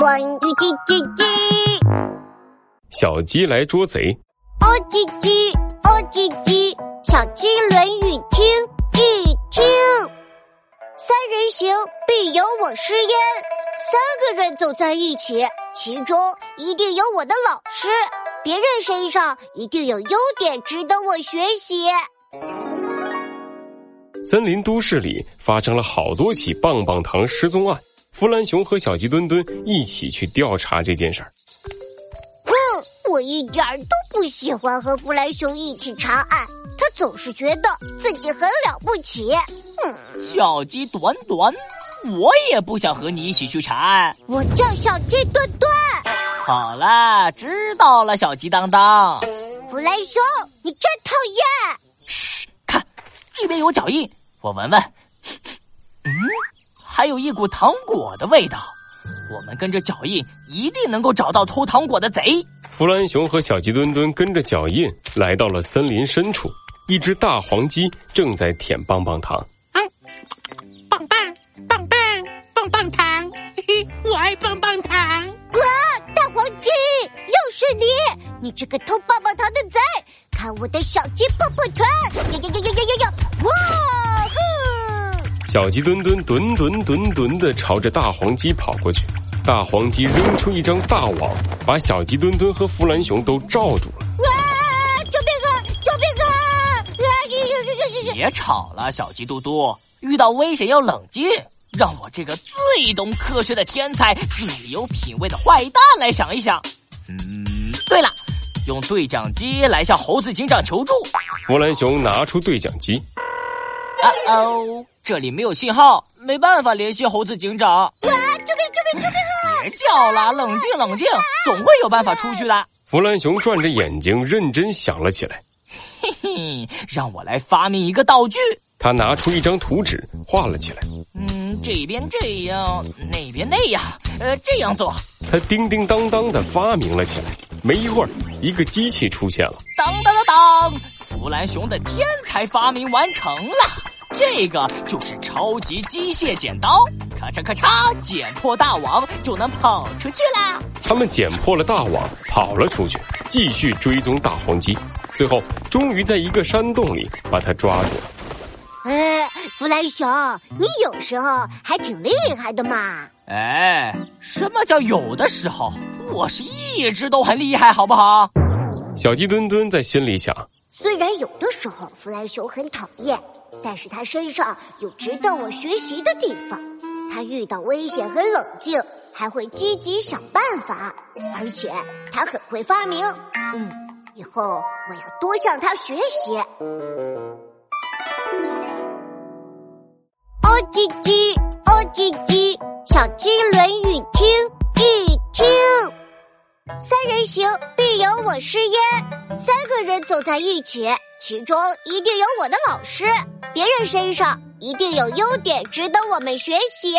关于叽叽叽，小鸡来捉贼。哦叽叽，哦叽叽，小鸡论语听一听。三人行，必有我师焉。三个人走在一起，其中一定有我的老师，别人身上一定有优点值得我学习。森林都市里发生了好多起棒棒糖失踪案，弗兰熊和小鸡墩墩一起去调查这件事儿。哼，我一点儿都不喜欢和弗兰熊一起查案，他总是觉得自己很了不起。嗯，小鸡短短，我也不想和你一起去查案。我叫小鸡墩墩。好啦，知道了，小鸡当当。弗兰熊，你真讨厌。嘘，看，这边有脚印。我闻闻，嗯，还有一股糖果的味道。我们跟着脚印，一定能够找到偷糖果的贼。弗兰熊和小鸡墩墩跟着脚印来到了森林深处，一只大黄鸡正在舔棒棒糖。啊，棒棒棒棒棒棒糖，嘿嘿，我爱棒棒糖。哇，大黄鸡，又是你！你这个偷棒棒糖的贼，看我的小鸡碰碰拳！呀呀呀呀呀呀呀！哇！小鸡墩墩墩墩墩墩的朝着大黄鸡跑过去，大黄鸡扔出一张大网，把小鸡墩墩和弗兰熊都罩住了。哇！救命啊！救命啊！啊！别吵了，小鸡嘟嘟，遇到危险要冷静。让我这个最懂科学的天才、最有品味的坏蛋来想一想。嗯，对了，用对讲机来向猴子警长求助。弗兰熊拿出对讲机。啊哦，这里没有信号，没办法联系猴子警长。啊！救命！救命！救命！别叫了，冷静冷静，总会有办法出去的。弗兰熊转着眼睛，认真想了起来。嘿嘿，让我来发明一个道具。他拿出一张图纸，画了起来。嗯，这边这样，那边那样，呃，这样做。他叮叮当当的发明了起来。没一会儿，一个机器出现了。当当当当，弗兰熊的天才发明完成了。这个就是超级机械剪刀，咔嚓咔嚓，剪破大网就能跑出去啦。他们剪破了大网，跑了出去，继续追踪大黄鸡，最后终于在一个山洞里把它抓住了。哎，弗兰熊，你有时候还挺厉害的嘛！哎，什么叫有的时候？我是一直都很厉害，好不好？小鸡墩墩在心里想。虽然有的时候弗兰熊很讨厌，但是他身上有值得我学习的地方。他遇到危险很冷静，还会积极想办法，而且他很会发明。嗯，以后我要多向他学习。哦叽叽，哦叽叽，小鸡论语听。三人行，必有我师焉。三个人走在一起，其中一定有我的老师，别人身上一定有优点值得我们学习。